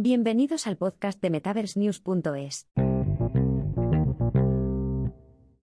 Bienvenidos al podcast de MetaverseNews.es.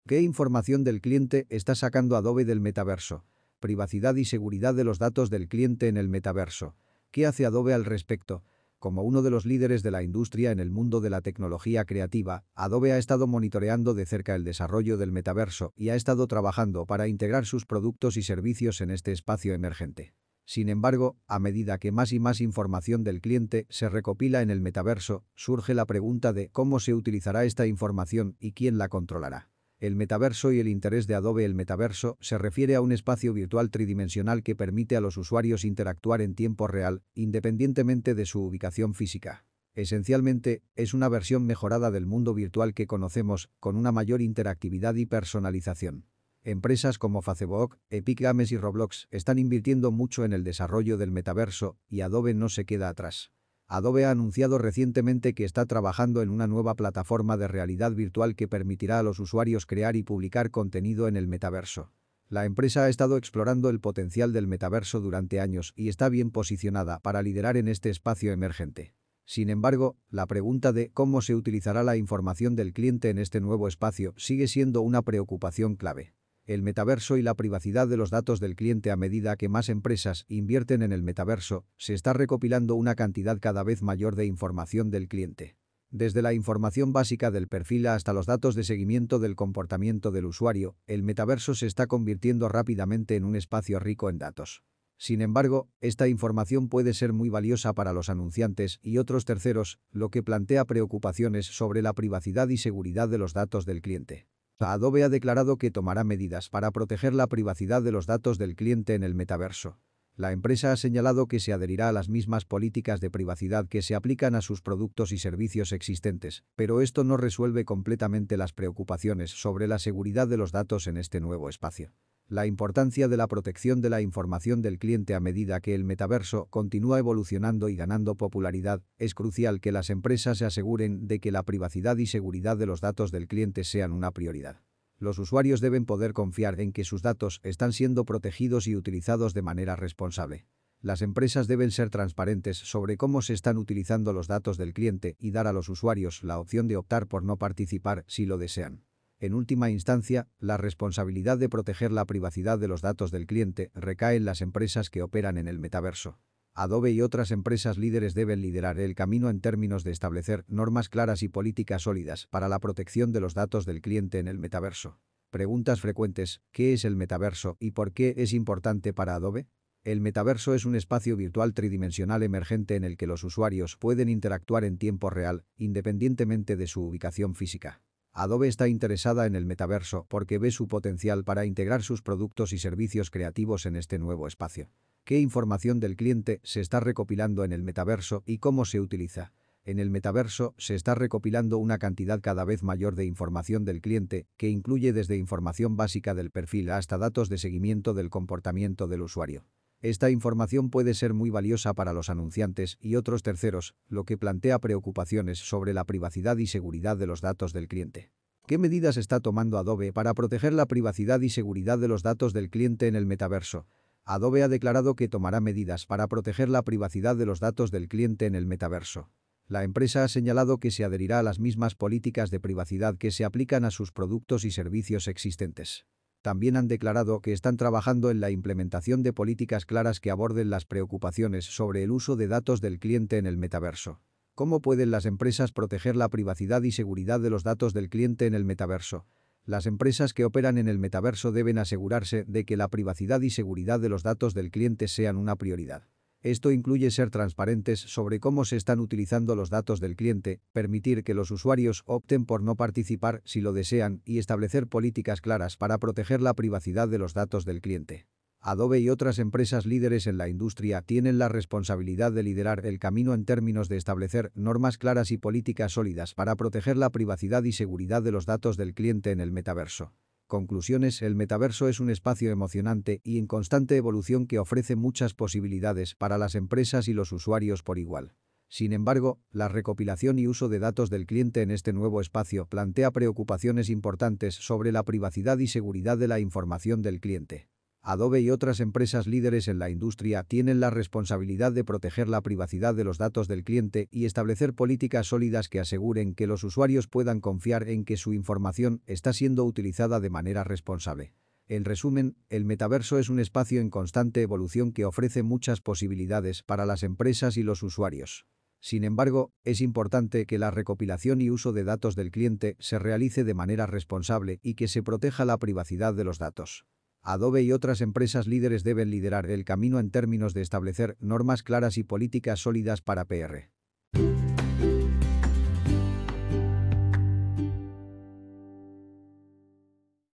¿Qué información del cliente está sacando Adobe del metaverso? Privacidad y seguridad de los datos del cliente en el metaverso. ¿Qué hace Adobe al respecto? Como uno de los líderes de la industria en el mundo de la tecnología creativa, Adobe ha estado monitoreando de cerca el desarrollo del metaverso y ha estado trabajando para integrar sus productos y servicios en este espacio emergente. Sin embargo, a medida que más y más información del cliente se recopila en el metaverso, surge la pregunta de cómo se utilizará esta información y quién la controlará. El metaverso y el interés de Adobe El metaverso se refiere a un espacio virtual tridimensional que permite a los usuarios interactuar en tiempo real, independientemente de su ubicación física. Esencialmente, es una versión mejorada del mundo virtual que conocemos, con una mayor interactividad y personalización. Empresas como Facebook, Epic Games y Roblox están invirtiendo mucho en el desarrollo del metaverso, y Adobe no se queda atrás. Adobe ha anunciado recientemente que está trabajando en una nueva plataforma de realidad virtual que permitirá a los usuarios crear y publicar contenido en el metaverso. La empresa ha estado explorando el potencial del metaverso durante años y está bien posicionada para liderar en este espacio emergente. Sin embargo, la pregunta de cómo se utilizará la información del cliente en este nuevo espacio sigue siendo una preocupación clave el metaverso y la privacidad de los datos del cliente a medida que más empresas invierten en el metaverso, se está recopilando una cantidad cada vez mayor de información del cliente. Desde la información básica del perfil hasta los datos de seguimiento del comportamiento del usuario, el metaverso se está convirtiendo rápidamente en un espacio rico en datos. Sin embargo, esta información puede ser muy valiosa para los anunciantes y otros terceros, lo que plantea preocupaciones sobre la privacidad y seguridad de los datos del cliente. Adobe ha declarado que tomará medidas para proteger la privacidad de los datos del cliente en el metaverso. La empresa ha señalado que se adherirá a las mismas políticas de privacidad que se aplican a sus productos y servicios existentes, pero esto no resuelve completamente las preocupaciones sobre la seguridad de los datos en este nuevo espacio. La importancia de la protección de la información del cliente a medida que el metaverso continúa evolucionando y ganando popularidad, es crucial que las empresas se aseguren de que la privacidad y seguridad de los datos del cliente sean una prioridad. Los usuarios deben poder confiar en que sus datos están siendo protegidos y utilizados de manera responsable. Las empresas deben ser transparentes sobre cómo se están utilizando los datos del cliente y dar a los usuarios la opción de optar por no participar si lo desean. En última instancia, la responsabilidad de proteger la privacidad de los datos del cliente recae en las empresas que operan en el metaverso. Adobe y otras empresas líderes deben liderar el camino en términos de establecer normas claras y políticas sólidas para la protección de los datos del cliente en el metaverso. Preguntas frecuentes, ¿qué es el metaverso y por qué es importante para Adobe? El metaverso es un espacio virtual tridimensional emergente en el que los usuarios pueden interactuar en tiempo real, independientemente de su ubicación física. Adobe está interesada en el metaverso porque ve su potencial para integrar sus productos y servicios creativos en este nuevo espacio. ¿Qué información del cliente se está recopilando en el metaverso y cómo se utiliza? En el metaverso se está recopilando una cantidad cada vez mayor de información del cliente, que incluye desde información básica del perfil hasta datos de seguimiento del comportamiento del usuario. Esta información puede ser muy valiosa para los anunciantes y otros terceros, lo que plantea preocupaciones sobre la privacidad y seguridad de los datos del cliente. ¿Qué medidas está tomando Adobe para proteger la privacidad y seguridad de los datos del cliente en el metaverso? Adobe ha declarado que tomará medidas para proteger la privacidad de los datos del cliente en el metaverso. La empresa ha señalado que se adherirá a las mismas políticas de privacidad que se aplican a sus productos y servicios existentes. También han declarado que están trabajando en la implementación de políticas claras que aborden las preocupaciones sobre el uso de datos del cliente en el metaverso. ¿Cómo pueden las empresas proteger la privacidad y seguridad de los datos del cliente en el metaverso? Las empresas que operan en el metaverso deben asegurarse de que la privacidad y seguridad de los datos del cliente sean una prioridad. Esto incluye ser transparentes sobre cómo se están utilizando los datos del cliente, permitir que los usuarios opten por no participar si lo desean y establecer políticas claras para proteger la privacidad de los datos del cliente. Adobe y otras empresas líderes en la industria tienen la responsabilidad de liderar el camino en términos de establecer normas claras y políticas sólidas para proteger la privacidad y seguridad de los datos del cliente en el metaverso. Conclusiones El metaverso es un espacio emocionante y en constante evolución que ofrece muchas posibilidades para las empresas y los usuarios por igual. Sin embargo, la recopilación y uso de datos del cliente en este nuevo espacio plantea preocupaciones importantes sobre la privacidad y seguridad de la información del cliente. Adobe y otras empresas líderes en la industria tienen la responsabilidad de proteger la privacidad de los datos del cliente y establecer políticas sólidas que aseguren que los usuarios puedan confiar en que su información está siendo utilizada de manera responsable. En resumen, el metaverso es un espacio en constante evolución que ofrece muchas posibilidades para las empresas y los usuarios. Sin embargo, es importante que la recopilación y uso de datos del cliente se realice de manera responsable y que se proteja la privacidad de los datos. Adobe y otras empresas líderes deben liderar el camino en términos de establecer normas claras y políticas sólidas para PR.